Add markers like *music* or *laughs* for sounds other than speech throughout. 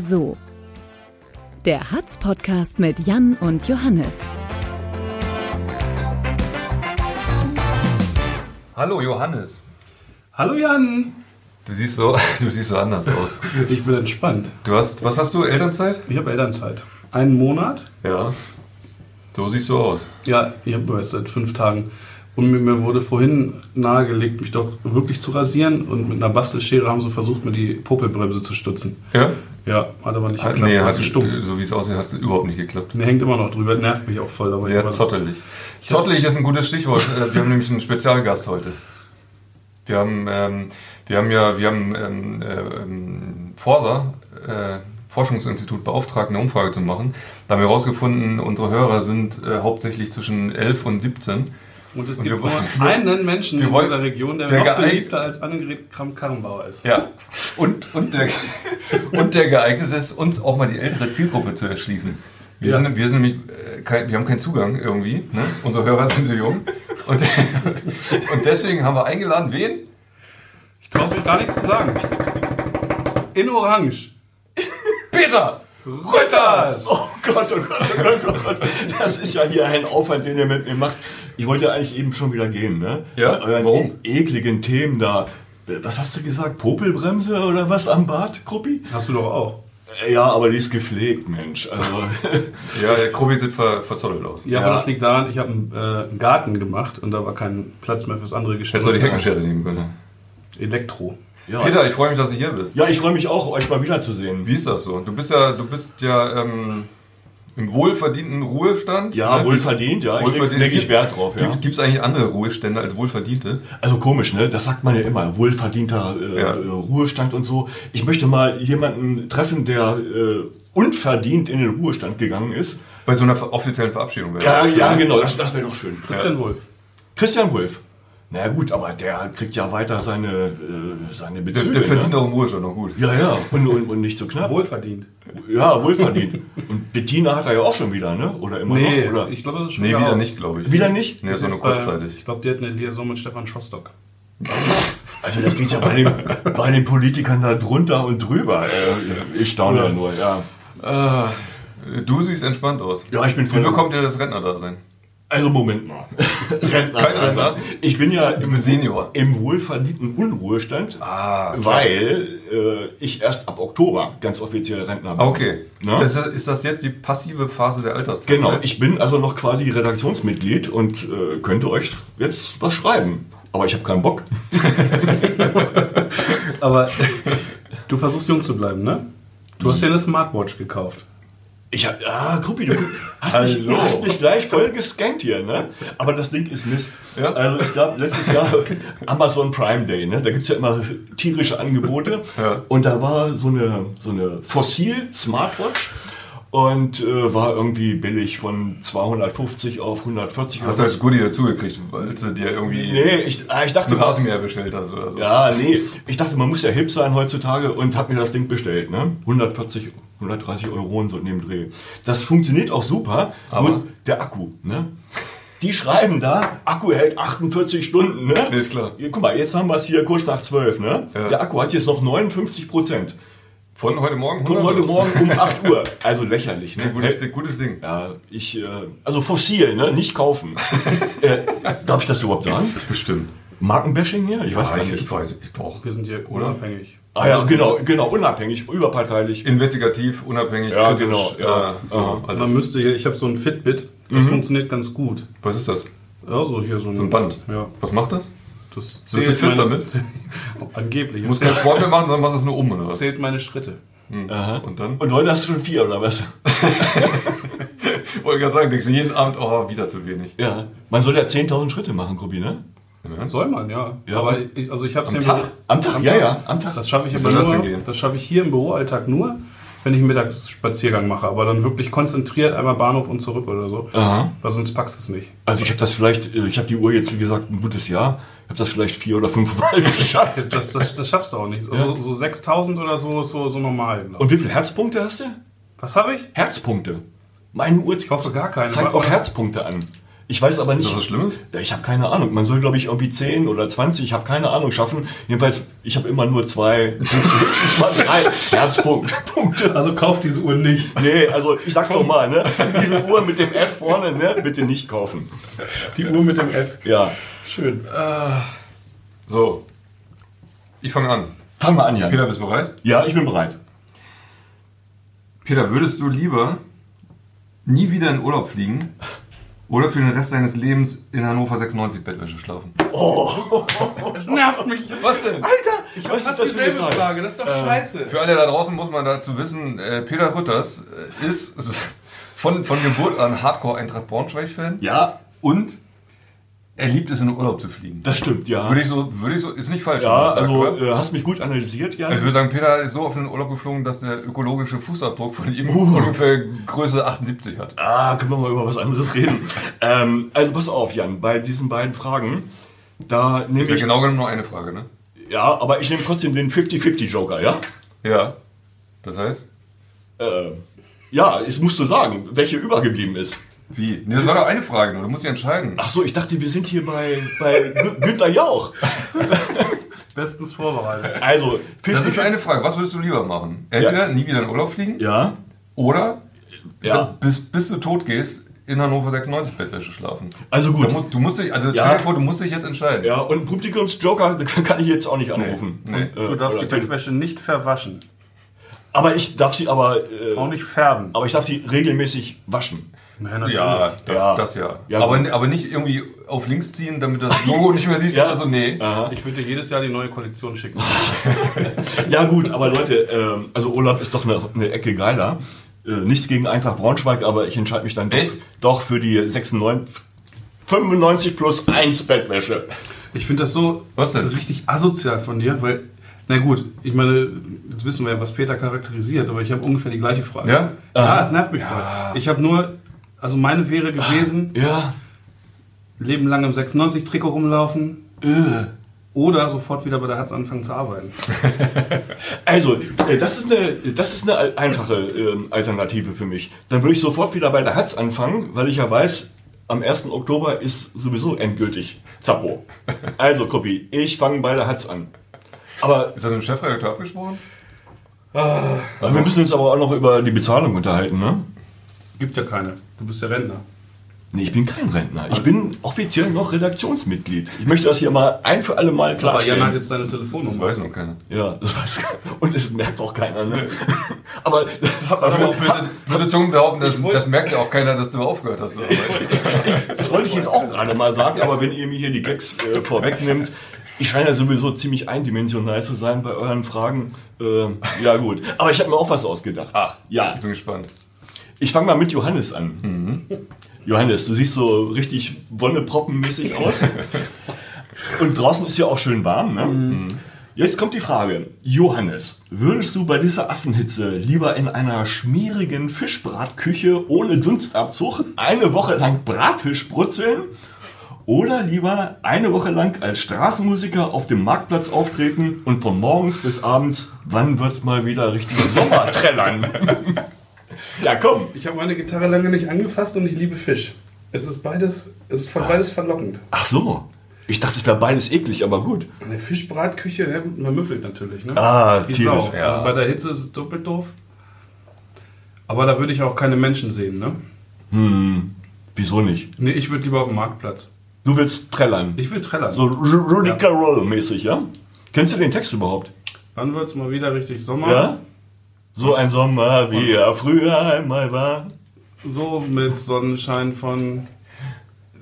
So. Der Hatz-Podcast mit Jan und Johannes. Hallo Johannes. Hallo Jan. Du siehst so, *laughs* du siehst so anders aus. Ich bin entspannt. Du hast, was hast du, Elternzeit? Ich habe Elternzeit. Einen Monat? Ja. So siehst du aus. Ja, ich habe jetzt seit fünf Tagen. Und mir, mir wurde vorhin nahegelegt, mich doch wirklich zu rasieren. Und mit einer Bastelschere haben sie versucht, mir die Popelbremse zu stutzen. Ja? Ja, hat aber nicht Hat, geklappt. nee, hat, stumpf. so wie es aussieht, hat es überhaupt nicht geklappt. Der hängt immer noch drüber, nervt mich auch voll. Aber Sehr zottelig. Zottelig ist ein gutes Stichwort. Äh, Wir haben nämlich einen Spezialgast heute. Wir haben, ähm, wir haben ja, wir haben ähm, äh, ähm, Forsa, äh, Forschungsinstitut beauftragt, eine Umfrage zu machen. Da haben wir herausgefunden, unsere Hörer sind äh, hauptsächlich zwischen 11 und 17. Und es Und gibt wir nur wollen- einen Menschen in wollen- dieser Region, der, der noch beliebter als Annegret Kramp-Karrenbauer ist. Ja. Und, und, der, *laughs* und der geeignet ist, uns auch mal die ältere Zielgruppe zu erschließen. Wir, Ja. sind, wir sind nämlich, äh, kein, wir haben keinen Zugang irgendwie. Ne? Unsere Hörer sind so jung. Und, *laughs* und deswegen haben wir eingeladen, wen? Ich traue mich gar nichts zu sagen. In Orange. Peter Rütters! Oh Gott, oh Gott, oh Gott, oh Gott. Das ist ja hier ein Aufwand, den ihr mit mir macht. Ich wollte ja eigentlich eben schon wieder gehen, ne? Ja, Bei euren warum? e ekligen Themen da. Was hast du gesagt? Popelbremse oder was am Bart, Kruppi? Hast du doch auch. Äh, Ja, aber die ist gepflegt, Mensch. Also, *laughs* Ja, der Krobi sieht ver, verzottelt aus. Ja, Ja. aber das liegt daran, ich habe einen, äh, einen Garten gemacht und da war kein Platz mehr fürs andere Hättest du die. Heckenschere nehmen können. Elektro. ja. Peter, ich freue mich, dass du hier bist. ja, ich freue mich auch, euch mal wiederzusehen. Wie ist das so? Du bist ja, du bist ja ähm, im wohlverdienten Ruhestand. Ja, ne? wohlverdient, ja. Ich Wohlverdient. lege ich Wert drauf, ja. Gibt es eigentlich andere Ruhestände als wohlverdiente? Also komisch, ne? Das sagt man ja immer. Wohlverdienter äh, Ja. äh, Ruhestand und so. Ich möchte mal jemanden treffen, der äh, unverdient in den Ruhestand gegangen ist. Bei so einer offiziellen Verabschiedung wäre Ja, das ja, schön. genau. Das, das wäre doch schön. Christian Wolf. Christian Wolf. Na gut, aber der kriegt ja weiter seine, äh, seine Der, Bezüge. der verdient ne? auch im Ruhestand noch gut. Ja, ja, und, und, und nicht so knapp. Wohlverdient. Ja, wohlverdient. Und Bettina hat er ja auch schon wieder, ne? Oder immer Nee, noch? Oder? ich glaube, das ist schon Nee, wieder aus. nicht, glaube ich. Wieder nicht? Nee, das war nur kurzzeitig. Ich glaube, die hat eine Liaison mit Stefan Schostock. Also das geht ja bei den, bei den Politikern da drunter und drüber. Äh, ich staune ja nur, ja. Ah, du siehst entspannt aus. Ja, ich bin Wie voll... bekommt ihr das Rentnerdasein? Also Moment mal. Rentner, Kein Rentner? ich bin ja im, Senior. im wohlverdienten Unruhestand, Ah, weil äh, ich erst ab Oktober ganz offiziell Rentner bin. Okay. Ne? Das ist, ist das jetzt die passive Phase der Alterszeit? Genau, ich bin also noch quasi Redaktionsmitglied und äh, könnte euch jetzt was schreiben. Aber ich habe keinen Bock. *laughs* Aber du versuchst jung zu bleiben, ne? Du hast dir eine Smartwatch gekauft. Ich hab, ah, Gruppi, du hast mich, Hallo. hast mich gleich voll gescannt hier, ne? Aber das Ding ist Mist. Ja. Also es gab letztes Jahr *laughs* Amazon Prime Day, ne? Da gibt's ja immer tierische Angebote. Ja. Und da war so eine, so eine Fossil-Smartwatch und äh, war irgendwie billig von 250 auf 140 Hast du als Goodie dazugekriegt, weil du dir irgendwie Nee, ich, ah, ich dachte, einen Rasenmäher bestellt hast oder so? Ja, nee. Ich dachte, man muss ja hip sein heutzutage und habe mir das Ding bestellt. Ne? 140, 130 Euro und so in dem Dreh. Das funktioniert auch super, Aber? nur der Akku. Ne? Die schreiben da, Akku hält 48 Stunden. Ne? Nee, ist klar. Guck mal, jetzt haben wir es hier kurz nach 12. Ne? Ja. Der Akku hat jetzt noch 59 Prozent. Von heute Morgen? Von 100 heute Morgen um 8 Uhr. Also lächerlich. Ne? Gutes, Hey, gutes Ding. ja, ich, äh, also fossil, ne? nicht kaufen. *laughs* äh, darf ich das überhaupt sagen? Bestimmt. Markenbashing hier? Ich weiß Ah, gar ich, nicht. ich weiß, ich doch. Wir sind hier unabhängig. Ah ja, genau, genau, unabhängig, überparteilich. Investigativ, unabhängig, Ja, kritisch, genau, ja. äh, so. Man müsste hier, ich habe so ein Fitbit, das funktioniert ganz gut. Was ist das? Ja, so hier so ein, So ein Band? Ja. Was macht das? Das Bist du fit damit? *laughs* Angeblich. Du Es musst keinen zählt, Sport mehr machen, sondern machst es nur um, oder was? zählt meine Schritte. Aha. Und dann? Und heute hast du schon vier, oder was? *laughs* Wollte gerade sagen, denkst du jeden Abend, oh, wieder zu wenig. Ja. Man soll ja 10.000 Schritte machen, Grubi, ne? Soll man, ja. Ja. Aber ich, also ich Am es Tag? Am Tag, ja, ja, am Tag. Das schaffe ich das das schaffe ich hier im Büroalltag nur, wenn ich einen Mittagsspaziergang mache. Aber dann wirklich konzentriert einmal Bahnhof und zurück oder so. Aha. Weil sonst packst du es nicht. Also ich habe das vielleicht, äh, ich habe die Uhr jetzt, wie gesagt, ein gutes Jahr. Ich habe das vielleicht vier oder fünf Mal *laughs* geschafft. Das, das, das schaffst du auch nicht. Also, so 6000 oder so ist so, so normal. glaub. Und wie viele Herzpunkte hast du? Was habe ich? Herzpunkte. Meine Uhr Ich hoffe gar keine. zeigt auch. Herzpunkte an. Ich weiß aber Ist nicht. das was Schlimmes? Ich habe keine Ahnung. Man soll, glaube ich, irgendwie 10 oder 20, ich habe keine Ahnung, schaffen. Jedenfalls, ich habe immer nur zwei, höchstens mal drei Herzpunkte. *laughs* Also kauft diese Uhr nicht. Nee, also ich sag's doch mal, ne? Diese Uhr mit dem F vorne, ne? Bitte nicht kaufen. Die Uhr mit dem F. Ja. Schön. So. Ich fange an. Fang mal an, Jan. Peter, bist du bereit? Ja, ich bin bereit. Peter, würdest du lieber nie wieder in Urlaub fliegen oder für den Rest deines Lebens in Hannover 96 Bettwäsche schlafen? Das nervt mich. Was denn? Alter, Ich was hab fast ist das für eine dieselbe Frage? Frage. Das ist doch scheiße. Für alle da draußen muss man dazu wissen, äh, Peter Rütters äh, ist *laughs* von, von Geburt an Hardcore-Eintracht Braunschweig-Fan Ja, und er liebt es, in den Urlaub zu fliegen. das stimmt, ja. Würde ich so, würde ich so, ist nicht falsch. Ja, also oder? äh, hast mich gut analysiert, Jan. ich würde sagen, Peter ist so auf den Urlaub geflogen, dass der ökologische Fußabdruck von ihm ungefähr Größe 78 hat. Ah, können wir mal über was anderes reden. *laughs* ähm, also pass auf, Jan, bei diesen beiden Fragen, da nehme Ist ja ich... genau genommen nur eine Frage, ne? Ja, aber ich nehme trotzdem den 50-50-Joker, ja? Ja. Das heißt? Äh, ja, es musst du sagen, welche übergeblieben ist. Wie? Nee, das war doch eine Frage nur, du musst dich entscheiden. Ach so, ich dachte, wir sind hier bei, bei Gü- Günther Jauch. *laughs* Bestens vorbereitet. Also, 50 Das ist eine Frage, was würdest du lieber machen? Entweder nie wieder in Urlaub fliegen Ja, oder ja. bis, bis du tot gehst in Hannover 96 Bettwäsche schlafen. Also gut. Du musst, du musst dich, also Ja. stell dir vor, du musst dich jetzt entscheiden. Ja, und Publikumsjoker *laughs* kann ich jetzt auch nicht anrufen. Nee. Und, äh, Du darfst die Bettwäsche nicht verwaschen. Aber ich darf sie aber, äh, Auch nicht färben. aber ich darf sie regelmäßig waschen. Ja, natürlich. Ja, das Ja. ja. Das ja. Ja, aber, aber nicht irgendwie auf links ziehen, damit das Logo nicht mehr siehst *laughs* Ja. oder so. Nee. Aha. Ich würde dir jedes Jahr die neue Kollektion schicken. *laughs* Ja gut, aber Leute, ähm, also Urlaub ist doch eine, eine Ecke geiler. Äh, nichts gegen Eintracht Braunschweig, aber ich entscheide mich dann doch, doch für die 96, 95 plus 1 Bettwäsche. Ich finde das so Was denn? richtig asozial von dir, weil, na gut, ich meine, jetzt wissen wir ja, was Peter charakterisiert, aber ich habe ungefähr die gleiche Frage. Ja? Ja, es nervt mich voll. Ich habe nur, also meine wäre gewesen, Ja. Leben lang im 96-Trikot rumlaufen Äh. oder sofort wieder bei der Hatz anfangen zu arbeiten. *laughs* Also, äh, das ist eine, das ist eine einfache ähm, Alternative für mich. Dann würde ich sofort wieder bei der Hatz anfangen, weil ich ja weiß, am 1. Oktober ist sowieso endgültig Zappo. Also, Koppi, ich fange bei der Hatz an. Aber Ist das mit dem Chefredakteur abgesprochen? aber wir müssen uns aber auch noch über die Bezahlung unterhalten, ne? Gibt ja keine. Du bist ja Rentner. Nee, ich bin kein Rentner. Ich bin offiziell noch Redaktionsmitglied. Ich möchte das hier mal ein für alle Mal Aber Jan hat klarstellen. jetzt deine Das Telefonnummer. weiß noch keiner. Ja, das weiß keiner. Und es merkt auch keiner, ne? Aber das hat man ich würde, schon behaupten, das, das merkt ja auch keiner, dass du aufgehört hast. Das wollte ich jetzt auch gerade mal sagen, aber wenn ihr mir hier die Gags äh, vorwegnimmt, ich scheine ja sowieso ziemlich eindimensional zu sein bei euren Fragen. Äh, ja gut, aber ich habe mir auch was ausgedacht. Ach, Ja, ich bin gespannt. Ich fange mal mit Johannes an. Johannes, du siehst so richtig Wonneproppenmäßig *laughs* aus. Und draußen ist ja auch schön warm, ne? Jetzt kommt die Frage. Johannes, würdest du bei dieser Affenhitze lieber in einer schmierigen Fischbratküche ohne Dunstabzug eine Woche lang Bratfisch brutzeln oder lieber eine Woche lang als Straßenmusiker auf dem Marktplatz auftreten und von morgens bis abends, wann wird's mal wieder richtig *laughs* Sommer trällern? *laughs* ja, komm. Ich habe meine Gitarre lange nicht angefasst und ich liebe Fisch. Es ist beides, es ist von beides verlockend. Ach so. Ich dachte, es wäre beides eklig, aber gut. Eine Fischbratküche, ja, man müffelt natürlich, ne? Ah, Wie tierisch. Sau. ja. Bei der Hitze ist es doppelt doof. Aber da würde ich auch keine Menschen sehen, ne? Hm, wieso nicht? Nee, ich würde lieber auf dem Marktplatz. Du willst trällern. Ich will trällern. so Ru- Rudy Carroll-mäßig, ja? Kennst du den Text überhaupt? Wann wird es mal wieder richtig Sommer? Ja? So ein Sommer, wie er früher einmal war. So mit Sonnenschein von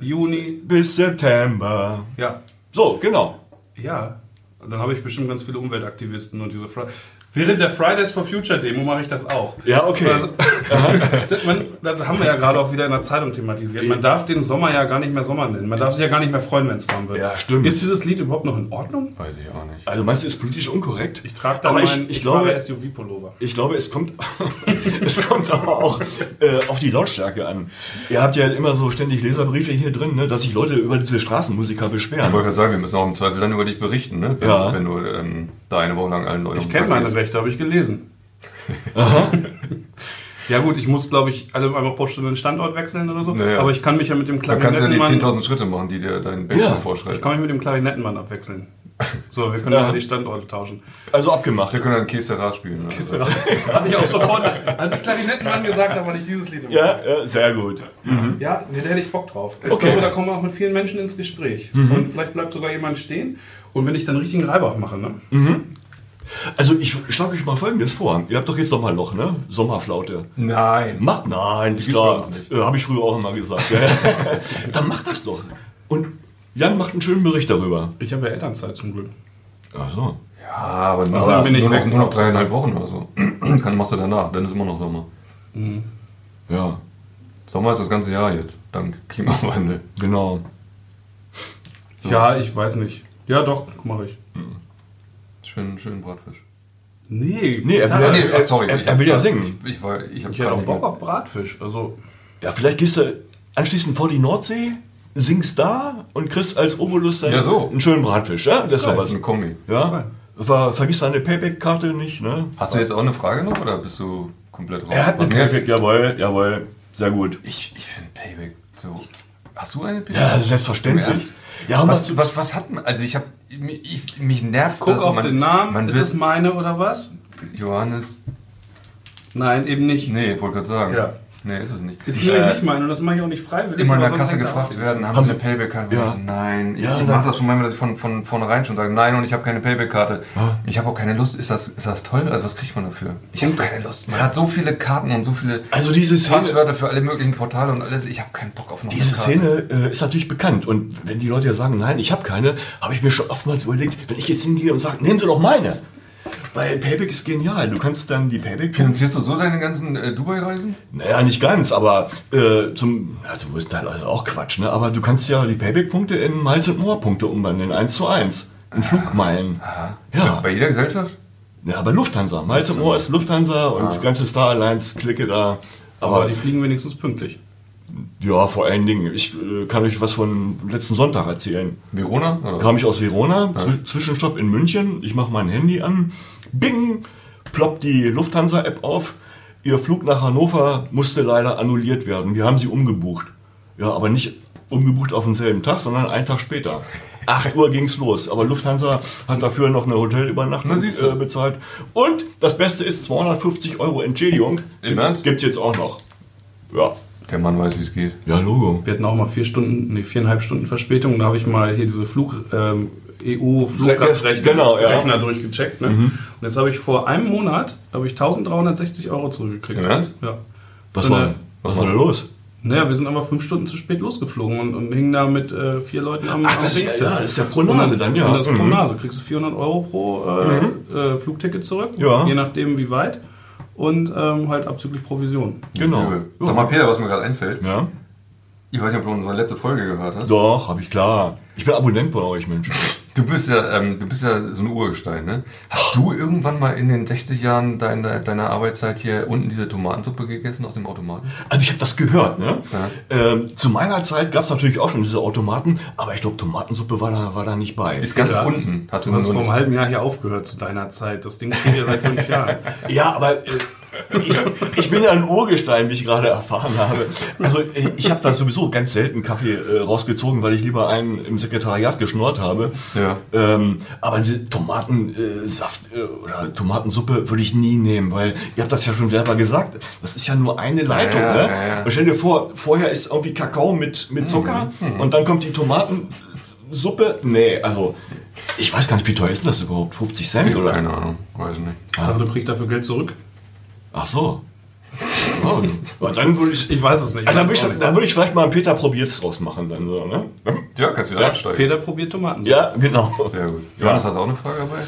Juni. Bis September. Ja. So, genau. Ja. Dann habe ich bestimmt ganz viele Umweltaktivisten und diese Fri Während der Fridays for Future Demo mache ich das auch. Ja, okay. Also, *laughs* das, man, das haben wir ja gerade auch wieder in der Zeitung thematisiert. Man darf den Sommer ja gar nicht mehr Sommer nennen. Man darf sich ja gar nicht mehr freuen, wenn es warm wird. Ja, stimmt. Ist dieses Lied überhaupt noch in Ordnung? Weiß ich auch nicht. Also meinst du, ist politisch unkorrekt? Ich trage da Aber ich- meinen ich ich, glaube- SUV-Pullover. Ich glaube, es kommt, *laughs* es kommt aber auch äh, auf die Lautstärke an. Ihr habt ja immer so ständig Leserbriefe hier drin, ne, dass sich Leute über diese Straßenmusiker Ich beschweren. wollte gerade sagen, wir müssen auch im Zweifel dann über dich berichten, ne? wenn, Ja. wenn du ähm, da eine Woche lang allen Leuten Ich kenne meine. Rechte, habe ich gelesen. *laughs* Ja gut, ich muss, glaube ich, alle einmal pro Stunde den Standort wechseln oder so. Naja. Aber ich kann mich ja mit dem Da kannst du ja die Klarinettenmann... 10.000 Schritte machen, die dir dein Ja. Benchmark ich vorschreibt. kann mich mit dem Klarinettenmann abwechseln. So, wir können Ja. ja. die Standorte tauschen. Also abgemacht. Wir können dann Kessera spielen. Oder? so. Hatte ich auch sofort, als ich Klarinettenmann gesagt habe, hatte ich dieses Lied im Ja, ja, sehr gut. Ja, nee, da hätte ich Bock drauf. Ich Okay. glaube, da kommen wir auch mit vielen Menschen ins Gespräch. Und vielleicht bleibt sogar jemand stehen. Und wenn ich dann richtigen Reibach mache, ne? Also ich schlage euch mal Folgendes vor. Ihr habt doch jetzt noch mal noch, ne? Sommerflaute. Nein. Mach, nein, ist klar. Äh, Habe ich früher auch immer gesagt. *laughs* Dann macht das doch. Und Jan macht einen schönen Bericht darüber. Ich habe ja Elternzeit zum Glück. Ach so. Ja, aber nur, Deswegen bin ich nur, noch, weg. nur noch dreieinhalb Wochen oder so. *clears throat* Dann machst du danach, dann ist immer noch Sommer. Ja, Sommer ist das ganze Jahr jetzt, dank Klimawandel. genau. So. Ja, ich weiß nicht. Ja, doch, mache ich. Schön, schön Bratfisch. Nee, Nee, er will ja- nee, ach, sorry. er- ich er hab will ja singen. Ich, ich, war, ich, hab ich hätte auch Bock auf Bratfisch. Also, Ja, vielleicht gehst du anschließend vor die Nordsee, singst da und kriegst als Obolus dann Ja, so. einen schönen Bratfisch. Ja, das ist doch was. eine Kombi. Ja? Ver, vergiss deine Payback-Karte nicht, ne? Hast du jetzt auch eine Frage noch oder bist du komplett raus? Er hat eine? Payback, jawohl, jawohl. Sehr gut. Ich, ich finde Payback so. Hast du eine Payback? Ja, selbstverständlich. Ja, Was, was, was hat man? Also ich habe ich, mich nervt guck das. auf man, den Namen. Man ist es meine oder was? Johannes. Nein, eben nicht. Nee, wollte gerade sagen. Ja. Nee, ist es nicht. Ist Ich, nämlich äh, nicht meine und das mache ich auch nicht freiwillig. immer in der Kasse gefragt werden, haben, Haben Sie eine Payback-Karte? Ja. Nein, ich, Ja, ich mache das schon manchmal, dass ich von, von vornherein schon sage, nein und ich habe keine Payback-Karte. Ich habe auch keine Lust. Ist das, ist das toll? Also was kriegt man dafür? Ich habe keine Lust. Man hat so viele Karten und so viele Also diese Szene, Passwörter für alle möglichen Portale und alles. Ich habe keinen Bock auf noch diese eine Karte. Szene äh, ist natürlich bekannt. Und wenn die Leute ja sagen, nein, ich habe keine, habe ich mir schon oftmals überlegt, wenn ich jetzt hingehe und sage, nehmen Sie doch meine. Weil Payback ist genial. Du kannst dann die Payback Finanzierst du so deine ganzen äh, Dubai-Reisen? Naja, nicht ganz, aber äh, zum, ja, zum größten Teil also auch Quatsch, ne? Aber du kannst ja die Payback-Punkte in Miles and More-Punkte umwandeln, 1 zu 1. In Flugmeilen. Ja. Bei jeder Gesellschaft? ja, bei Lufthansa. Miles and More ist Lufthansa und die ganze Star Alliance Clique da. Aber Aber die fliegen wenigstens pünktlich. Ja, vor allen Dingen, ich äh, kann euch was von letzten Sonntag erzählen. Verona? Oder? Kam ich aus Verona, Zw- Zwischenstopp in München. Ich mache mein Handy an. Bing! Ploppt die Lufthansa-App auf. Ihr Flug nach Hannover musste leider annulliert werden. Wir haben sie umgebucht. Ja, aber nicht umgebucht auf denselben Tag, sondern einen Tag später. 8 *laughs* Uhr ging's los. Aber Lufthansa hat dafür noch eine Hotelübernachtung äh, bezahlt. Und das Beste ist 250 Euro Entschädigung. Im Ernst? Gibt's jetzt auch noch. Ja. Der Mann weiß, wie es geht. Ja, Logo. Wir hatten auch mal vier Stunden, nee, viereinhalb Stunden Verspätung. Da habe ich mal hier diese Flug, ähm, EU-Fluggastrechte Genau, ja. Rechner durchgecheckt. Ne? Und jetzt habe ich vor einem Monat habe ich 1360 Euro zurückgekriegt. Ernst? Ja. Was So war, eine- was war da los? Naja, wir sind aber fünf Stunden zu spät losgeflogen und, und hingen da mit äh, vier Leuten am Ach, am das ist ja- ja, das ist ja pro Nase dann, ja. Und das ist pro Mhm. Nase. Kriegst du 400 Euro pro äh, äh, Flugticket zurück, Ja. je nachdem wie weit. Und ähm, halt abzüglich Provision. Genau. Übel. Sag mal, Peter, was mir gerade einfällt. Ja. Ich weiß nicht, ob du unsere letzte Folge gehört hast. Doch, habe ich klar. Ich bin Abonnent bei euch, Mensch. Du bist ja, ähm, du bist ja so ein Urgestein, ne? Hast du irgendwann mal in den 60 Jahren deiner, deiner Arbeitszeit hier unten diese Tomatensuppe gegessen aus dem Automaten? Also ich habe das gehört, ne? Ja. Ähm, zu meiner Zeit gab es natürlich auch schon diese Automaten, aber ich glaube, Tomatensuppe war da, war da nicht bei. Ist ganz Ja. unten. Hast du Du hast vor einem halben Jahr hier aufgehört zu deiner Zeit. Das Ding steht ja seit fünf Jahren. Ja, aber äh, ich, ich bin ja ein Urgestein, wie ich gerade erfahren habe. Also äh, ich habe da sowieso ganz selten Kaffee äh, rausgezogen, weil ich lieber einen im Sekretariat geschnort habe. Ja. Ähm, aber die Tomatensaft äh, oder Tomatensuppe würde ich nie nehmen, weil ihr habt das ja schon selber gesagt. Das ist ja nur eine Leitung. Ja, ne? ja, ja. Und stell dir vor, vorher ist irgendwie Kakao mit, mit Zucker und dann kommt die Tomatensuppe. Nee, also ich weiß gar nicht, wie teuer ist das überhaupt? 50 Cent oder? Keine Ahnung, weiß ich nicht. Ich dachte, du kriegst dafür Geld zurück. Ach so. Oh, ja, dann würde ich. Ich weiß es nicht. Also, dann, würde Ich dann würde ich vielleicht mal einen Peter probiert's draus machen. Dann so, ne? Ja, kannst du wieder Ja. nicht. einsteigen. Peter probiert Tomaten. Ja, genau. Sehr gut. Johannes, hast du auch eine Frage dabei?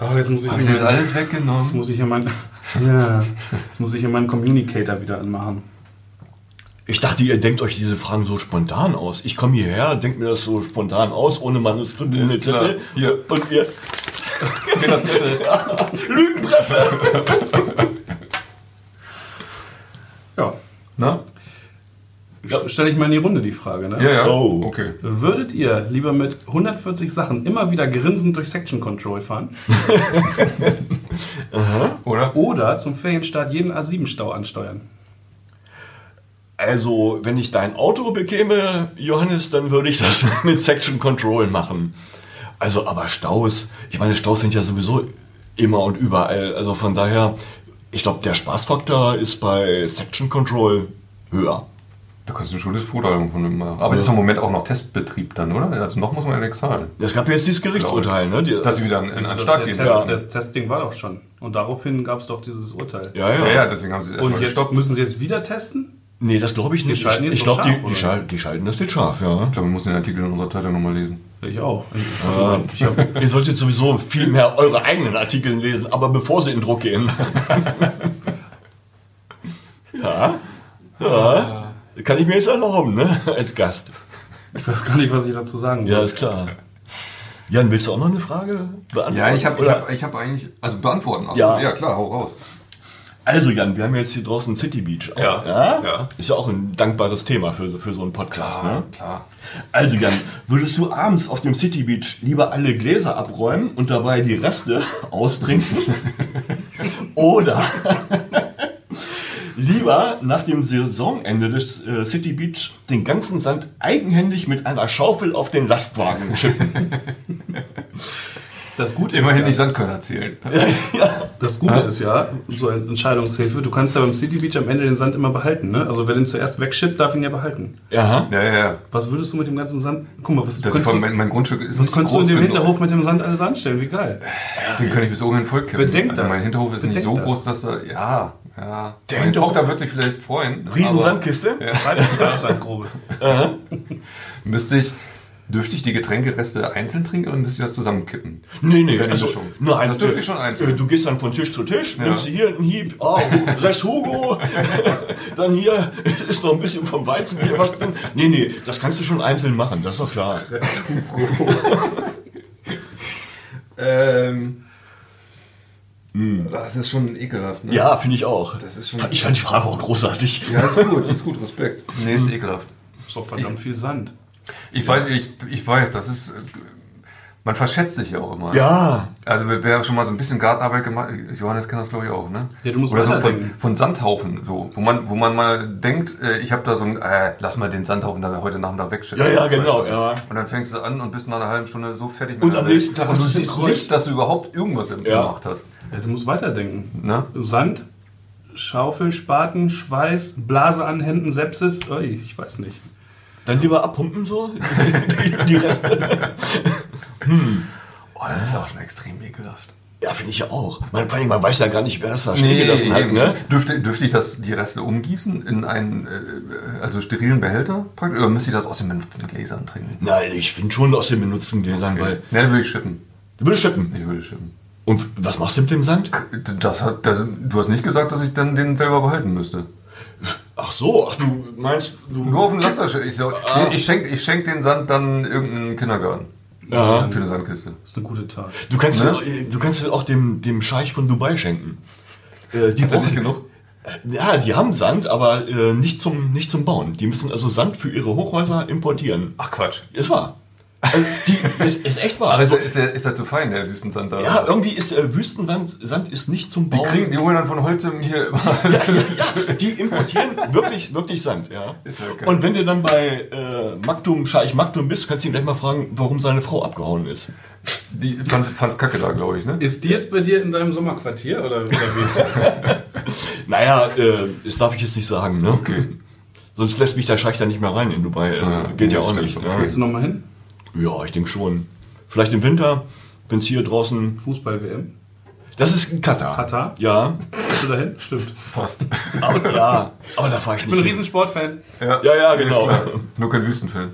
Ach, jetzt muss ich, Hab ich hier das mein- alles weggenommen? jetzt muss ich hier mein, *laughs* ja, jetzt muss ich hier meinen Communicator wieder anmachen. Ich dachte, ihr denkt euch diese Fragen so spontan aus. Ich komme hierher, denke mir das so spontan aus, ohne Manuskript, ohne. Zettel. Hier. Und ihr. Peters Zettel. *laughs* Lügenpresse! *laughs* Ja. Na? Stelle ich mal in die Runde die Frage. Ne? Ja, ja. Oh. Okay. Würdet ihr lieber mit 140 Sachen immer wieder grinsend durch Section Control fahren *laughs* Oder? oder zum Ferienstart jeden A7-Stau ansteuern? Also, wenn ich dein Auto bekäme, Johannes, dann würde ich das *laughs* mit Section Control machen. Also, aber Staus, ich meine, Staus sind ja sowieso immer und überall. Also von daher, ich glaube, der Spaßfaktor ist bei Section Control höher. Da kannst du ein schönes Foto von dem machen. Aber das ist im Moment auch noch Testbetrieb dann, oder? Also noch muss man ja nichts zahlen. Es gab jetzt dieses Gerichtsurteil, ne? Die, Dass sie wieder an, an den Das, Start gehen. Test, Ja. das Testing war doch schon. Und daraufhin gab es doch dieses Urteil. ja, ja. Ja, ja, deswegen haben sie Und jetzt gestoppt. müssen sie jetzt wieder testen? Nee, das glaube ich nicht. schalten ich jetzt ich doch glaube, die, scharf, die, oder? schal die schalten das jetzt scharf, ja. Ich glaube, wir müssen den Artikel in unserer Zeitung nochmal lesen. Ich auch. Äh, Ich hab, Ihr solltet sowieso viel mehr eure eigenen Artikel lesen, aber bevor sie in Druck gehen. *laughs* ja, ja. Kann ich mir jetzt erlauben, ne? Als Gast. ich weiß gar nicht, was ich dazu sagen soll. Ja, ist klar. Jan, willst du auch noch eine Frage beantworten? Ja, ich habe ich hab, ich hab eigentlich. Also beantworten. Ach so, Ja. ja. klar, hau raus. Also Jan, wir haben jetzt hier draußen City Beach. Auch, Ja, ja? ja. Ist ja auch ein dankbares Thema für, für so einen Podcast. Ne? klar. Also Jan, würdest du abends auf dem City Beach lieber alle Gläser abräumen und dabei die Reste *laughs* austrinken? *laughs* Oder lieber nach dem Saisonende des äh, City Beach den ganzen Sand eigenhändig mit einer Schaufel auf den Lastwagen schippen? *laughs* Das Gute Immerhin ist nicht ja, Sandkörner zählen. *laughs* das Gute ist ja, so eine Entscheidungshilfe, du kannst ja beim City Beach am Ende den Sand immer behalten. Ne? Also wer den zuerst wegschippt, darf ihn ja behalten. Ja. Ja, ja, ja. Was würdest du mit dem ganzen Sand... Guck mal, was Das du, ist von, mein, mein Grundstück ist was nicht konntest du in dem. Hinterhof mit dem Sand alles anstellen? Wie geil. Den kann ich bis oben hin voll kippen. Bedenk also das. mein Hinterhof ist nicht Bedenk so das. groß, dass da. Ja, ja. Der Meine Hinterhof- Tochter wird sich vielleicht freuen. Riesen Sandkiste? Sandgrube. Müsste ich. Dürfte ich die Getränkereste einzeln trinken oder müsste ich das zusammenkippen? Nee, nee, Wenn also Mischung. nur ein, Das dürfte ich schon einzeln. äh, Du gehst dann von Tisch zu Tisch, Ja. nimmst hier einen Hieb, ah, Rest Hugo, *laughs* dann hier ist noch ein bisschen vom Weizen hier was drin. Nee, nee, das kannst du schon einzeln machen, das ist doch klar. *laughs* Ähm. Das ist schon ekelhaft, ne? Ja, finde ich auch. Das ist schon- ich fand die Frage auch großartig. Ja, ist gut, ist gut, Respekt. Nee, ist ekelhaft. Ist doch verdammt viel Sand. Ich weiß, ich, ich weiß, das ist. Man verschätzt sich ja auch immer. Ja, Also wer schon mal so ein bisschen Gartenarbeit gemacht, Johannes kennt das glaube ich auch, ne? Ja, du musst Oder so von, von Sandhaufen, so, wo man, wo man mal denkt, äh, ich habe da so ein, äh, lass mal den Sandhaufen da heute Nachmittag wegschicken. Ja, ja, genau, ja. Und dann fängst du an und bist nach einer halben Stunde so fertig Und der am nächsten Tag und hast du siehst nicht, dass du überhaupt irgendwas Ja. gemacht hast. Ja, du musst weiterdenken. Ne? Sand, Schaufel, Spaten, Schweiß, Blase an Händen, Sepsis. Ui, ich weiß nicht. Dann lieber abpumpen so, die, *laughs* die Reste. Oh, das ist auch schon extrem ekelhaft. Ja, finde ich ja auch. Man, vor allem, man weiß ja gar nicht, wer das da stehen gelassen hat, ne? Dürfte, dürfte ich das, die Reste umgießen in einen äh, also sterilen Behälter? Oder müsste ich das aus den benutzten Gläsern trinken? Nein, ich finde schon aus den benutzten Gläsern, weil Ne, dann würde ich schippen. du würdest schippen. Ich würde schippen. Und was machst du mit dem Sand? Das hat, das, du hast nicht gesagt, dass ich dann den selber behalten müsste. Ach so, ach du meinst, du Nur auf den Laster. Ich, so, Ah. ich schenke ich schenk den Sand dann irgendeinem Kindergarten. Ja. Eine schöne Sandkiste. Das ist eine gute Tat. Du kannst, Ne? du kannst auch dem, dem Scheich von Dubai schenken. Äh, die brauchen, genug? ja, die haben Sand, aber äh, nicht, zum, nicht zum Bauen. Die müssen also Sand für ihre Hochhäuser importieren. Ach Quatsch. Ist wahr. Also, die, ist, ist echt wahr. Aber ist, ist, ist er zu fein, der Wüstensand da? ja, irgendwie ist äh, Wüstensand Sand ist nicht zum die, Bauen. kriegen, die holen dann von Holzem hier immer. ja, *laughs* die importieren wirklich, wirklich Sand, ja. Ist ja geil. Und wenn du dann bei äh, Maktum, Scheich Maktum bist, kannst du ihn gleich mal fragen, warum seine Frau abgehauen ist. Die fand's, fand's kacke da, glaube ich, ne? Ist die jetzt bei dir in deinem Sommerquartier oder, oder wie ist das? *laughs* Naja, äh, das darf ich jetzt nicht sagen, ne? Okay. Sonst lässt mich der Scheich da nicht mehr rein in Dubai. Äh, Ja, geht ja auch stimmt, nicht. okay. Willst du nochmal hin? Ja. ich denke schon. Vielleicht im Winter, wenn es hier draußen. Fußball-WM? Das ist in Katar. Katar? Ja, Bist du dahin? Stimmt. Fast. aber, ja, aber da fahre ich Ich nicht. bin ein. Riesensportfan. Ja, Ja, ja, genau. Nur kein Wüstenfilm.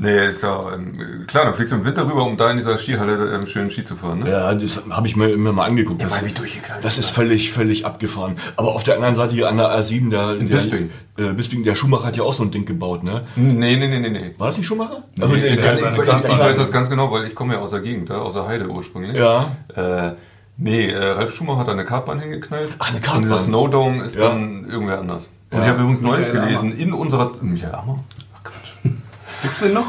Nee, ist ja ähm, klar, dann fliegst du im Winter rüber, um da in dieser Skihalle ähm, schön Ski zu fahren, ne? Ja, das habe ich mir immer mal angeguckt. Das, weil wie durchgeknallt das ist das. völlig, völlig abgefahren. Aber auf der anderen Seite hier an der A7, der, der Bisping. Äh, Bisping, der Schumacher hat ja auch so ein Ding gebaut, ne? Nee, nee, nee, nee, nee. War das nicht Schumacher? Nee, Also, ich, nee, ich, der ich, ich, ich weiß das ganz genau, weil ich komme ja aus der Gegend, da, aus der Heide ursprünglich. Ja. Äh, nee, äh, Ralf Schumacher hat da eine Kartbahn hingeknallt. Ach, eine Und Kartbahn. dieser Snowdome ist Ja. dann irgendwer anders. Und Ja. ich habe übrigens Michael gelesen, in unserer... Michael Ammer? Gibt's den noch?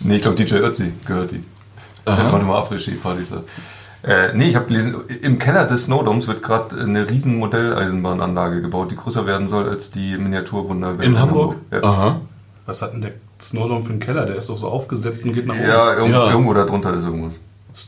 Nee, ich glaube DJ Ötzi gehört die. Der Aha. macht immer Après-Ski-Partys. Äh, nee, ich habe gelesen, im Keller des Snowdomes wird gerade eine riesen Modelleisenbahnanlage gebaut, die größer werden soll als die Miniaturwunderwelt In Hamburg? Ja, Aha. Was hat denn der Snowdome für einen Keller? Der ist doch so aufgesetzt und geht nach oben. ja, irgendwo, Ja. irgendwo da drunter ist irgendwas.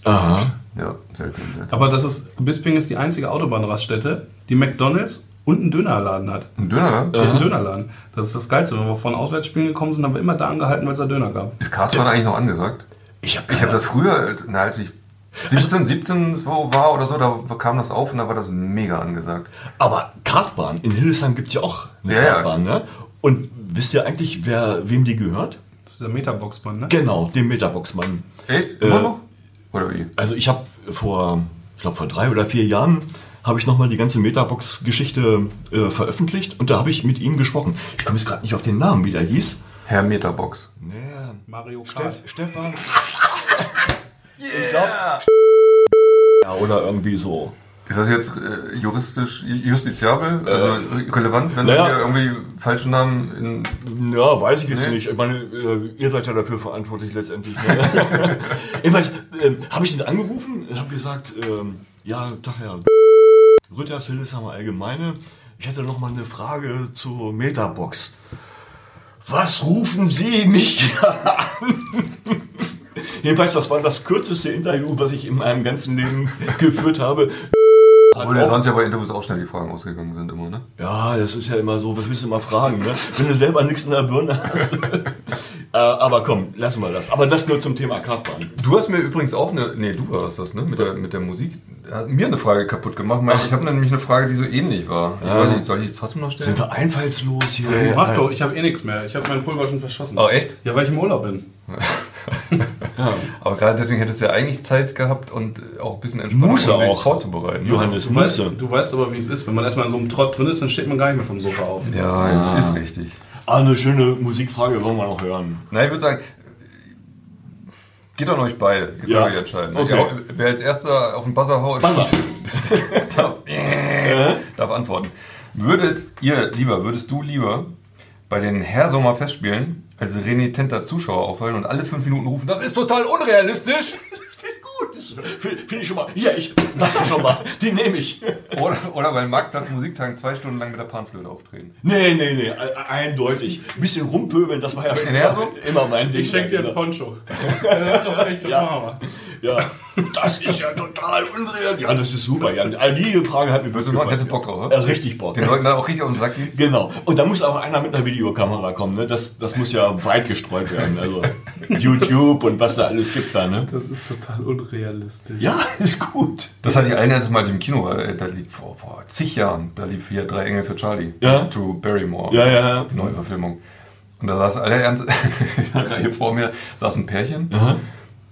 Aha. Ja, seltsam, seltsam. Aber das ist, Bisping ist die einzige Autobahnraststätte, die McDonalds und einen Dönerladen hat. Ein Döner, Die hat einen Dönerladen. Das ist das Geilste. Wenn wir von Auswärtsspielen gekommen sind, haben wir immer da angehalten, weil es da Döner gab. Ist Kartfahren eigentlich noch angesagt? Ich habe Ich habe das früher, als- na, als ich 17, 17 so war oder so, da kam das auf und da war das mega angesagt. Aber Kartbahn, in Hildesheim gibt es ja auch eine Ja, ja. Kartbahn, ne? Und wisst ihr eigentlich, wer, wem die gehört? Das ist der Metaboxmann, ne? Genau, dem Metaboxmann. Echt? Immer Äh, noch? Oder wie? Also ich habe vor, ich glaube vor drei oder vier Jahren habe ich nochmal die ganze Metabox-Geschichte äh, veröffentlicht und da habe ich mit ihm gesprochen. Ich komme jetzt gerade nicht auf den Namen, wie der hieß. Herr Meterbox. Nee, Mario Kart. Steff, Stefan. *laughs* Ich glaube. Ja, oder irgendwie so. Ist das jetzt äh, juristisch, justiziabel, also relevant, wenn naja. wir irgendwie falschen Namen in. Ja, weiß ich jetzt Nee. nicht. Ich meine, äh, ihr seid ja dafür verantwortlich letztendlich. Ne? *laughs* Jedenfalls ähm, habe ich ihn angerufen und habe gesagt, ähm, ja, Tag Herr Rütters Hildesheimer Allgemeine. Ich hätte noch mal eine Frage zur Metabox. Was rufen Sie mich *laughs* an? Jedenfalls, das war das kürzeste Interview, was ich in meinem ganzen Leben *laughs* geführt habe. Obwohl ja Auch- sonst ja bei Interviews auch schnell die Fragen ausgegangen sind, immer, ne? Ja, das ist ja immer so, was willst du mal fragen, ne? Wenn du selber nichts in der Birne hast. *laughs* äh, aber komm, lassen wir das. Aber das nur zum Thema Kartbahn. Du hast mir übrigens auch eine. Nee, du warst das, ne? Mit der, mit der Musik. Hat mir eine Frage kaputt gemacht. Ich habe nämlich eine Frage, die so ähnlich war. Ich weiß nicht, soll ich jetzt trotzdem noch stellen? Sind wir einfallslos hier? Mach doch, ich habe eh nichts mehr. Ich habe mein Pulver schon verschossen. Oh, echt? Ja, weil ich im Urlaub bin. *laughs* Aber gerade deswegen hättest du ja eigentlich Zeit gehabt und auch ein bisschen Entspannung, Muss um auch. vorzubereiten. ne? Johannes, Du weißt, du weißt aber, wie es ist. Wenn man erstmal in so einem Trott drin ist, dann steht man gar nicht mehr vom Sofa auf. Ja, das ist richtig. Ah, eine schöne Musikfrage wollen wir noch hören. Na, ich würde sagen, geht an euch beide. Ihr Ja. euch entscheiden. Okay. Ja, wer als erster auf den Buzzer haut, Buzzer. *laughs* darf, äh, darf antworten. Würdet ihr lieber, würdest du lieber bei den Herr-Sommer Festspielen als renitenter Zuschauer auffallen und alle fünf Minuten rufen, das ist total unrealistisch? Gut, das finde find ich schon mal. Ja, ich mach das schon mal. Die nehme ich. Oder, oder beim Marktplatz Musiktag zwei Stunden lang mit der Panflöte auftreten. Nee, nee, nee, e- eindeutig. Ein bisschen rumpöbeln, das war ja schon Ja, so? immer mein Ding. Ich schenke dir einen Poncho. ja, doch recht, das Ja. machen wir. Ja, das ist ja total unreal. Ja, das ist super. Ja, die Frage hat mir Hast wirklich noch hättest du gefallen. Bock drauf, oder? richtig Bock. Den Leuten dann auch richtig auf den Sack gehen? Genau. Und da muss aber einer mit einer Videokamera kommen. Ne? Das, das muss ja weit gestreut werden. Also *laughs* YouTube und was da alles gibt da. Ne? Das ist total unrealistisch. Ja, *laughs* ist gut. Das hatte ich ein erstes Mal, im Kino war. Da lief vor, vor zig Jahren, da lief hier Drei Engel für Charlie. Ja. Drew Barrymore. Ja, ja, ja. Die neue Verfilmung. Und da saß aller Ernst, *laughs* in der Reihe vor mir saß ein Pärchen. Aha.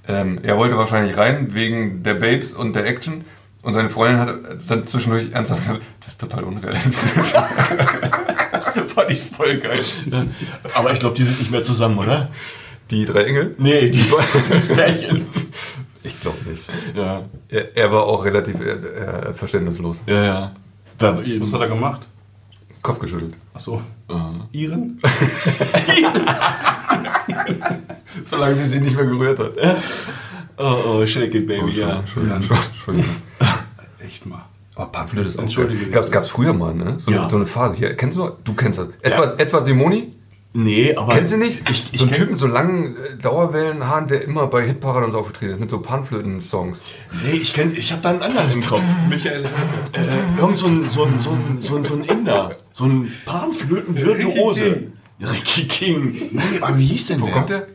Ähm, er wollte wahrscheinlich rein wegen der Babes und der Action. Und seine Freundin hat dann zwischendurch ernsthaft gesagt, das ist total unrealistisch. *laughs* Fand ich voll geil. Aber ich glaube, die sind nicht mehr zusammen, oder? Die drei Engel? Nee, die Pärchen. Ich glaube nicht. Ja, Er, er war auch relativ äh, äh, verständnislos. ja, ja. Da, Was hat er gemacht? Kopf geschüttelt. Achso. Aha. Iren? *laughs* *laughs* Solange wie sie nicht mehr gerührt hat. oh, oh, shake it, baby, Oh, ja. Entschuldigung, Entschuldigung, Entschuldigung. *laughs* Echt mal. Aber Panflöte ist auch Entschuldige. geil. Gab's, gab's früher mal, ne? So, Ja. eine, so eine Phase. Hier, kennst du? Du kennst das. Etwa, etwa Simoni? Nee, aber. Kennst du nicht? Ich, ich so ein kenn- Typ mit so langen äh, Dauerwellenhaaren, der immer bei Hitparade und so aufgetreten ist, mit so Panflöten-Songs. Nee, ich kenn, ich habe da einen anderen im Kopf. *laughs* Michael Harte. Äh, irgend so ein, so ein, so ein, so ein, so ein Inder. So ein Panflöten-Virtuose. Ricky Ricky King. Nee, aber wie hieß denn Wo der? kommt der?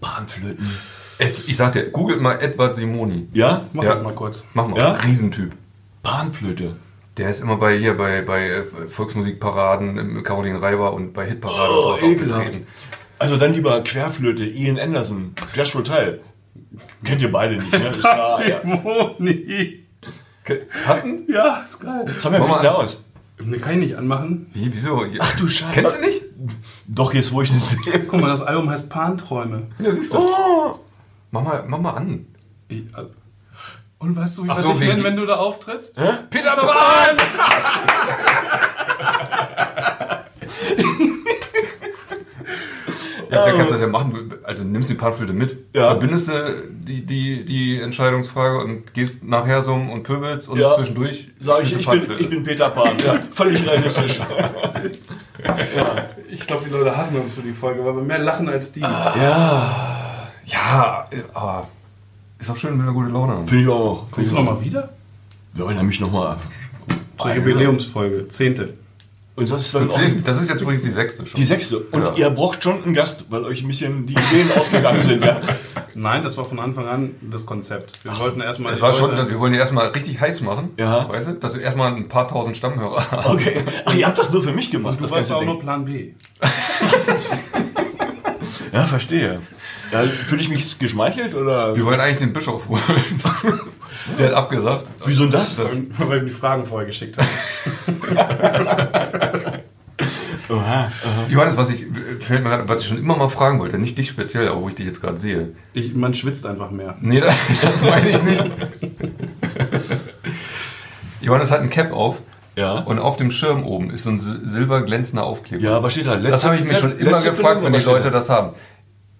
Panflöten. Ed, ich sag dir, googelt mal Edward Simoni. Ja? Mach Ja. mal kurz. Mach mal. Ja? Riesentyp. Panflöte. Der ist immer bei hier bei, bei äh, Volksmusikparaden, im Caroline Reiber und bei Hitparaden Oh, und sowas aufgetreten. Also dann lieber Querflöte, Ian Anderson, Josh Rotel. Kennt ihr beide nicht, ne? Ist klar, ja. Hassen? Ja, ist geil. Das haben wir Mach an. aus. Ne, kann ich nicht anmachen. Wie, wieso? Ach du Scheiße. Kennst du nicht? Doch, jetzt wo ich das sehe. Guck mal, das Album heißt Panträume. Ja, siehst du. Oh. Mach mal, mach mal an. Ich, äh, und weißt du, wie wir so, dich wegen nennen, wenn du da auftrittst? Peter Pan! Ja, Endeffekt kannst du das ja machen. Du- Also nimmst die Panflöte mit, Ja. verbindest du die, die, die Entscheidungsfrage und gehst nach Hersum und pöbelst und Ja. zwischendurch Sag ich, ich du bin, ich bin Peter Pan. Ja, völlig realistisch. *laughs* Ich glaube, die Leute hassen uns für die Folge, weil wir mehr lachen als die. ja, Ja, äh, aber ist auch schön, wenn wir eine gute Laune haben. finde ich auch. Kommst du nochmal wieder? Wir wollen nämlich nochmal. Zur Jubiläumsfolge, zehnte. Und das ist dann auch Das ist jetzt übrigens die sechste schon. die sechste. Und Ja. ihr braucht schon einen Gast, weil euch ein bisschen die Ideen *laughs* ausgegangen sind. Ja? Nein, das war von Anfang an das Konzept. Wir wollten erstmal Es war schon, dass wir wollen die erstmal richtig heiß machen. Ja. Weißt du? Dass wir erstmal ein paar tausend Stammhörer haben. Okay. Ach, ihr habt das nur für mich gemacht, Du das warst auch Ding. nur Plan B. *laughs* Ja, verstehe. Ja, fühle ich mich jetzt geschmeichelt oder? Wir wollten eigentlich den Bischof holen. *laughs* Der hat abgesagt. Wieso denn das? Das- Weil wir die Fragen vorher geschickt haben. *laughs* Oha. Johannes, was ich, fällt mir gerade, was ich schon immer mal fragen wollte, nicht dich speziell, aber wo ich dich jetzt gerade sehe. Ich, man schwitzt einfach mehr. Nee, das, das meine ich nicht. Johannes hat ein Cap auf Ja. und auf dem Schirm oben ist so ein sil- silberglänzender Aufkleber. Ja, was steht da? Letzte, das habe ich mich schon immer gefragt, wenn die Leute da? das haben.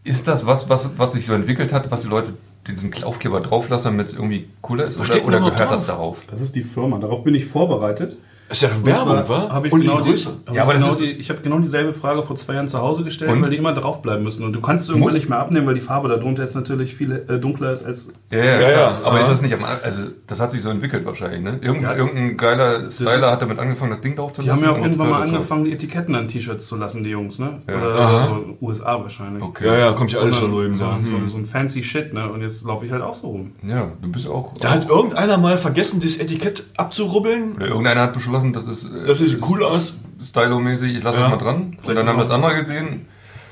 Ist das was, was, was sich so entwickelt hat, was die Leute diesen Aufkleber drauflassen, damit es irgendwie cooler ist? Oder, oder gehört drauf? das darauf? Das ist die Firma. Darauf bin ich vorbereitet. Das ist ja Werbung, wa? Ich, Und genau die die, Größe. hab Ja, aber genau ist- die, ich habe genau dieselbe Frage vor zwei Jahren zu Hause gestellt, Und? weil die immer draufbleiben müssen. Und du kannst irgendwann Muss? nicht mehr abnehmen, weil die Farbe darunter jetzt natürlich viel äh, dunkler ist als. Ja, ja, Ja, ja, Aber ist das nicht am, also das hat sich so entwickelt wahrscheinlich, ne? Irgendein, Ja. irgendein geiler Styler hat damit angefangen, das Ding drauf zu Die lassen. haben ja auch irgendwann mal angefangen, die Etiketten an T-Shirts zu lassen, die Jungs, ne? Ja. Oder Aha. so USA wahrscheinlich. so. Okay. Ja, ja, kommt ja alles so, von drüben so, da. so, so ein fancy Shit, ne? Und jetzt laufe ich halt auch so rum. Ja, du bist auch. Da hat irgendeiner mal vergessen, das Etikett abzurubbeln. Oder irgendeiner hat beschlossen, das ist. äh, Das sieht cool aus. Stylo-mäßig, ich lasse Ja. das mal dran. Und Vielleicht dann ist haben auch- das andere gesehen.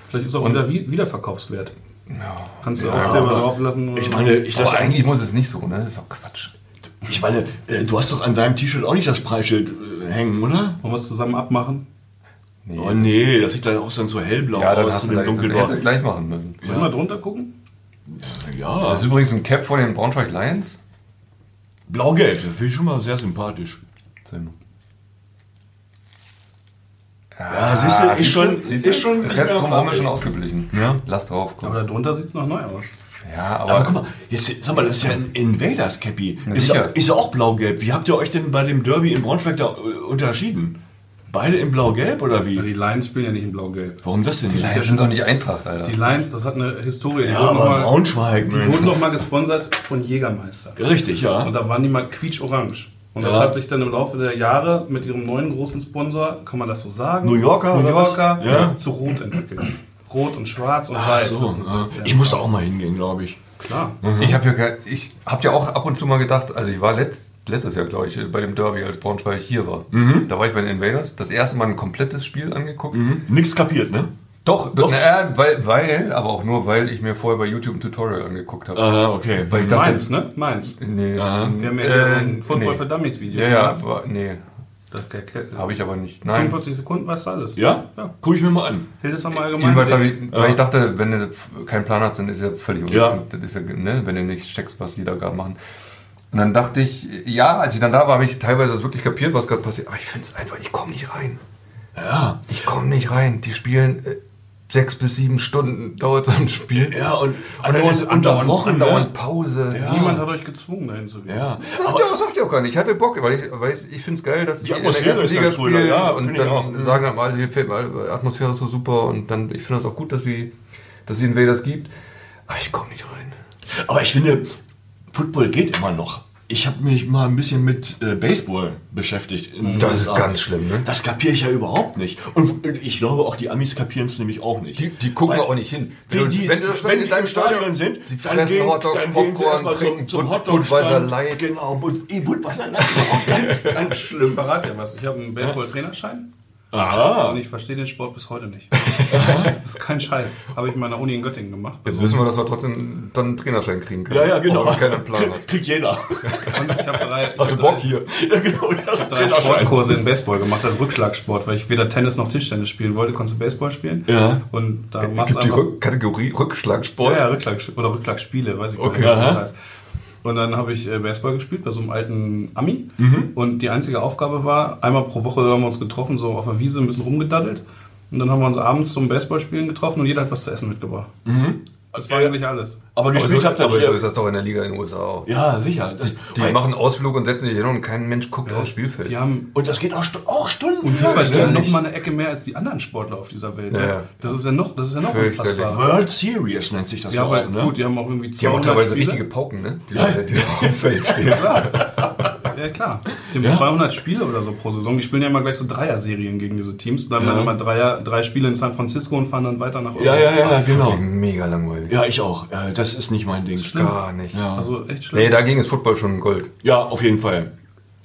Vielleicht ist auch wieder Wi- Wiederverkaufswert. Ja. Kannst du Ja, Aufkleber aber drauf lassen. Ich meine, ich Aber lasse eigentlich muss es nicht so, ne? Das ist doch Quatsch. Ich meine, äh, du hast doch an deinem T-Shirt auch nicht das Preisschild äh, hängen, oder? Wollen wir es zusammen abmachen? Nee. Oh nee, das sieht dann auch dann so hellblau ja, dann aus hast du dem da jetzt, dunkelblau. hättest du gleich machen müssen. Sollen wir mal drunter gucken? Ja, Das ist übrigens ein Cap von den Braunschweig Lions. blau-gelb, das finde ich schon mal sehr sympathisch. Sim. Ja, siehst du, ist schon, Siehst du? ist schon Der nicht Rest drumherum ist schon ausgeblichen. Ja. Lass drauf, komm. Aber darunter sieht es noch neu aus. Ja, Aber aber, guck mal, jetzt, sag mal, das ist ja ein Invaders Cappy. Na, Ist ja, ist ja auch blau-gelb. Wie habt ihr euch denn bei dem Derby in Braunschweig da äh, unterschieden? Beide in blau-gelb oder Ja, wie? die Lions spielen ja nicht in Blau-Gelb. Warum das denn nicht? Lions sind doch nicht Eintracht, Alter. Die Lions, das hat eine Historie. Die Ja, aber mal- Braunschweig, Die Mensch. wurden doch mal gesponsert von Jägermeister. Richtig, ja. Und da waren die mal quietsch-orange. Und das Ja. hat sich dann im Laufe der Jahre mit ihrem neuen großen Sponsor, kann man das so sagen? New Yorker New? Yorker Ja. zu Rot entwickelt. Rot und schwarz und Ach weiß. so, das so ich musste auch mal hingehen, glaube ich. Klar. Ich habe ja, ich hab ja auch ab und zu mal gedacht, also ich war letzt, letztes Jahr, glaube ich, bei dem Derby, als Braunschweig hier war. Da war ich bei den Invaders. Das erste Mal ein komplettes Spiel angeguckt. Nix kapiert, ne? Doch, Doch. Na, äh, weil, weil, aber auch nur, weil ich mir vorher bei YouTube ein Tutorial angeguckt habe. Aha, okay. Weil ich dachte, Meins, ne? Meins. Nee, Aha. Wir haben ja äh, ein Football nee. für Dummies Video. Ja, ja, aber, nee, Das habe ich aber nicht. Nein. 45 Sekunden weißt du alles. Ja? Ja. Guck ich mir mal an. Hildesheim allgemein. Jedenfalls habe ich, weil Ja. ich dachte, wenn du keinen Plan hast, dann ist ja völlig Ja. unnötig. Das ist ja, ne, wenn du nicht checkst, was die da gerade machen. Und dann dachte ich, ja, als ich dann da war, habe ich teilweise das wirklich kapiert, was gerade passiert. Aber ich finde es einfach, ich komme nicht rein. Ja. Ich komme nicht rein. Die spielen äh, sechs bis sieben Stunden dauert so ein Spiel. Ja, und, Und dann ist andauernd unterbrochen, andauernd? Pause. Ja. Niemand hat euch gezwungen, dahin zu gehen. Ja. Sagt ja, sagt ja auch gar nicht. Ich hatte Bock, weil ich, weil ich, ich finde es geil, dass Die die, in der ersten ist Liga ganz cool, spielen ja, und dann. Mhm. sagen aber alle, die Atmosphäre ist so super und dann, ich finde das auch gut, dass sie, dass sie Invaders gibt. Aber ich komme nicht rein. aber ich finde, Football geht immer noch. Ich habe mich mal ein bisschen mit äh, Baseball beschäftigt. Das ist ganz schlimm, ne? Das kapiere ich ja überhaupt nicht. Und ich glaube, auch die Amis kapieren es nämlich auch nicht. Die, die gucken Weil- auch nicht hin. Wenn die, wenn du wenn in die deinem im Stadion sind, die dann fressen gehen- Hotdogs, Popcorn, trinken zum, zum Hotdog Budweiser Light. Genau, Bud, Budweiser Light. *laughs* Auch ganz, ganz Ich schlimm. verrate dir was. Ich habe einen Baseball-Trainerschein Aha. und ich verstehe den Sport bis heute nicht. das *laughs* ist kein Scheiß. Habe ich in meiner Uni in Göttingen gemacht. Jetzt wissen wir, dass wir trotzdem dann einen Trainerschein kriegen können. Ja, ja, genau. Auch wenn keiner einen Plan hat. Kriegt, jeder. Und ich habe drei, ich Hast du hab Bock drei, hier? Ja, genau. Das ist drei. Sportkurse in Baseball gemacht als Rückschlagsport, weil ich weder Tennis noch Tischtennis spielen wollte. Konntest du Baseball spielen? Ja. Und da Es machst du gibt die. Rück Kategorie Rückschlagsport. Ja, ja, Rückschlag, oder Rückschlagspiele, weiß ich Okay. gar nicht, Aha. das heißt. Und dann habe ich äh, Baseball gespielt bei so einem alten Ami. Mhm. Und die einzige Aufgabe war, einmal pro Woche haben wir uns getroffen, so auf der Wiese ein bisschen rumgedaddelt. Und dann haben wir uns abends zum Baseballspielen getroffen und jeder hat was zu essen mitgebracht. Das war Ja. eigentlich alles. Aber gespielt so, habt ihr aber so ist das doch in der Liga in den USA auch. Ja, sicher. Das, Die weil- machen Ausflug und setzen sich hin und kein Mensch guckt aufs Spielfeld. Die haben und das geht auch, stu auch Stunden. und verdienen ne? noch mal eine Ecke mehr als die anderen Sportler auf dieser Welt. ne? Ja, ja. Das ist ja noch, das ist ja noch unfassbar. World Series nennt sich das Ja, auch, ne? gut, die haben auch irgendwie Die haben auch 200 teilweise Spiele. richtige Pauken, ne? Die, die auf dem Feld stehen. Klar. *laughs* Ja, klar. Die haben Ja? 200 Spiele oder so pro Saison. Die spielen ja immer gleich so Dreier-Serien gegen diese Teams. Bleiben Ja. dann immer Dreier, drei Spiele in San Francisco und fahren dann weiter nach Ja, ja, ja, ja, genau. Mega langweilig. Ja, ich auch. Äh, Das ist nicht mein Ding. schlimm. Gar nicht. Ja. Also echt schlimm. Nee, dagegen ist Football schon Gold. ja, auf jeden Fall.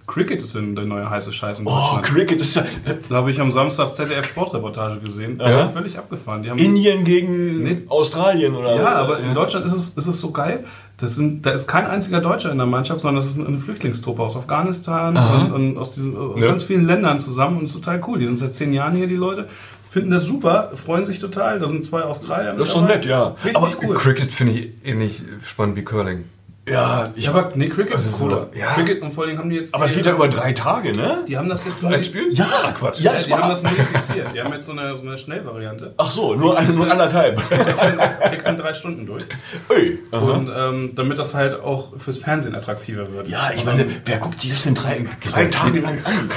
Cricket ist denn der neue heiße Scheiß in Oh, Deutschland. Cricket ist ja. da habe ich am Samstag ZDF Sportreportage gesehen. Ja. Völlig abgefahren. Die haben Indien gegen Nee. Australien oder Ja, aber in Deutschland ist es, ist es so geil. Das sind, da ist kein einziger Deutscher in der Mannschaft, sondern das ist eine Flüchtlingstruppe aus Afghanistan und, und aus, diesen, aus Ja. ganz vielen Ländern zusammen und ist total cool. Die sind seit zehn Jahren hier, die Leute. Finden das super, freuen sich total. Da sind zwei Australier. Das ist dabei. nett, ja. Richtig Aber cool. Cricket finde ich ähnlich spannend wie Curling. Ja, ich, Ja, aber nee, Cricket ist so- cooler. ja. Cricket und vor allem haben die jetzt. aber es die- geht ja über drei Tage, ne? Die haben das jetzt Ein Spiel? Ja, Ach, Quatsch. Ja, Ja, die haben das modifiziert. Die haben jetzt so eine, so eine Schnellvariante. Ach so, nur, eine, nur anderthalb. *laughs* Kriegst in drei Stunden durch. Ui. Und ähm, damit das halt auch fürs Fernsehen attraktiver wird. Ja, ich meine, wer guckt sich das denn drei, drei Tage lang an?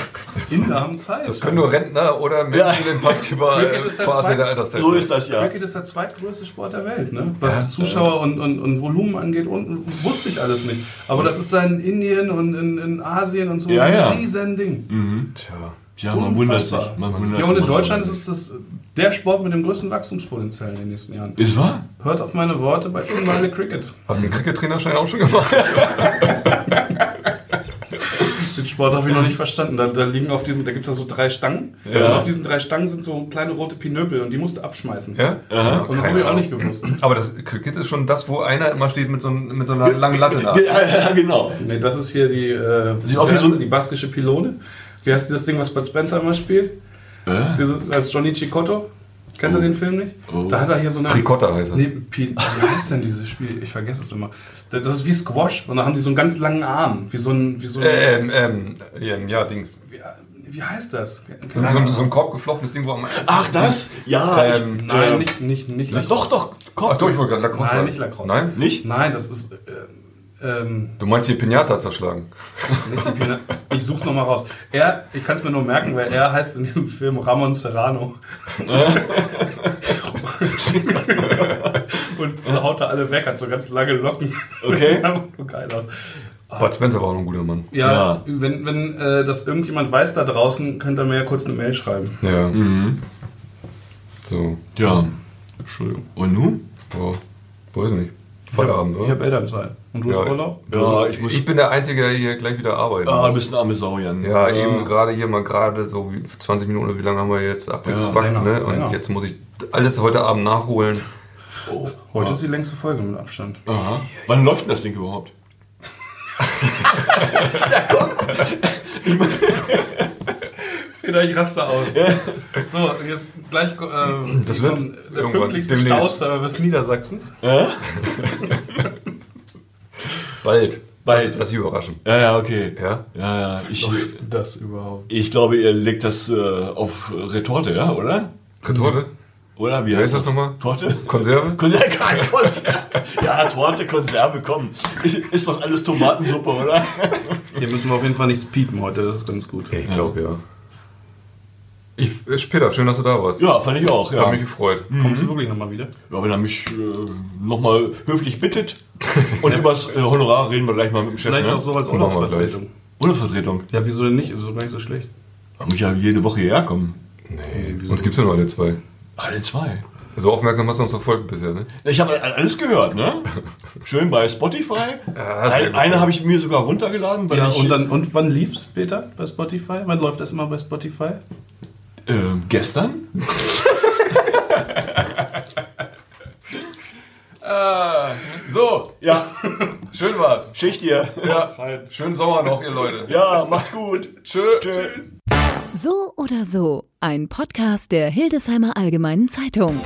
Inder haben Zeit. Das können nur Rentner oder Menschen in passiver ist Phase der Alterszeit. So ist das ja. Cricket ist der zweitgrößte Sport der Welt, ne? was Zuschauer und, und, und Volumen angeht. Und wusste ich alles nicht. Aber das ist da in Indien und in, in Asien und so Ja, ein ja. riesen Ding. Tja. Ja, man wundert sich. Man wundert Ja, und in. Deutschland ist es der Sport mit dem größten Wachstumspotenzial in den nächsten Jahren. Ist wahr? Hört auf meine Worte bei Unmale Cricket. Hast du einen Cricket-Trainerschein auch schon gemacht? *laughs* Sport habe ich noch nicht verstanden. Da, da liegen auf diesen, da gibt es da so drei Stangen. Ja. Und auf diesen drei Stangen sind so kleine rote Pinöpel und die musst du abschmeißen. ja? Aha. Und habe ich auch nicht gewusst. *clears throat* Aber das Cricket ist schon das, wo einer immer steht mit so, mit so einer *laughs* langen Latte da. Ja, ja, genau. Nee, das ist hier die, äh, Sieht aus wie so- die, baskische Pylone. Wie heißt dieses Ding, was Bud Spencer immer spielt? Äh? Dieses als Johnny Chicotto. Kennt ihr den Film nicht? Oh. Da hat er hier so eine. Ricotta heißt das. Nee, Pi- wie heißt denn dieses Spiel? Ich vergesse es immer. Das ist wie Squash und da haben die so einen ganz langen Arm. Wie so ein. Wie so ein Äh, ähm, ähm, ähm, ja, Dings. wie, wie heißt das? So, so, ein- so ein korbgeflochtenes Ding, wo am Ach, das? Ja. Ähm, Nein, äh, nicht, nicht, nicht ich, doch, doch. Komm. Ach doch, ich wollte gerade Lacrosse Nein, nicht Lacrosse. Nein? Nicht? Nein, das ist. Äh, ähm, Du meinst hier Pinata zerschlagen? die ich such's nochmal raus. Er, ich kann es mir nur merken, weil er heißt in diesem Film Ramon Serrano. *laughs* und haut da alle weg, hat so ganz lange Locken. Okay. Das sieht einfach nur geil aus. Bud Spencer war auch ein guter Mann. Ja, Ja. wenn, wenn äh, das irgendjemand weiß da draußen, könnt ihr mir ja kurz eine Mail schreiben. Ja. Mhm. So. Ja. Entschuldigung. Und nun? Boah. Weiß nicht. Feierabend, Ich oder? habe Elternzeit. Und du Ja. hast Urlaub? Ja, ich muss. Ich bin der Einzige, der hier gleich wieder arbeiten Ah, du bist ein arme Sau, Jan. Ja, eben gerade hier mal gerade so wie 20 Minuten, oder wie lange haben wir jetzt abgezwackt, länger, ne? Und jetzt muss ich alles heute Abend nachholen. Heute ist die längste Folge mit Abstand. Aha. Wann läuft denn das Ding überhaupt? *laughs* *laughs* *laughs* Vielleicht raste aus. So, und jetzt gleich äh, Das wird kommt der pünktlichste. Stauservice Niedersachsens. Bald. Bald. Lass, lass dich überraschen. Ja, ja, okay. Ja? Ja, ja. Ich, Das überhaupt. ich glaube, ihr legt das äh, auf Retorte, ja, oder? Kartorte? Oder wie heißt das nochmal? Torte? Konserve? *laughs* Konserve, Konserve. Ja, Torte, Konserve, komm. Ist doch alles Tomatensuppe, oder? Hier müssen wir auf jeden Fall nichts piepen heute, das ist ganz gut. Ich glaube, ja. Ich, äh, Peter, schön, dass du da warst. Ja, fand ich auch, ja. Hat mich gefreut. Kommst du wirklich nochmal wieder? Ja, wenn er mich äh, nochmal höflich bittet. Und *laughs* übers äh, Honorar reden wir gleich mal mit dem Chef, Vielleicht ne? auch so als Urlaubsvertretung. Urlaubsvertretung. Ja, wieso denn nicht? Ist doch gar nicht so schlecht. Da muss ich ja jede Woche hierher kommen. Nee, uns gibt's ja nur alle zwei. Alle zwei. So aufmerksam hast du uns verfolgt bisher, ne? Ich habe alles gehört, ne? Schön bei Spotify. Ja, Ein, eine habe ich mir sogar runtergeladen, weil Ja, ich und, dann, und wann lief's, Peter, bei Spotify? Wann läuft das immer bei Spotify? Äh, gestern. So, Ja, schön war's. Schicht hier. Ja, schönen Sommer noch, ihr Leute. Ja, macht's gut. Tschö. Tschö. So oder so, ein Podcast der Hildesheimer Allgemeinen Zeitung.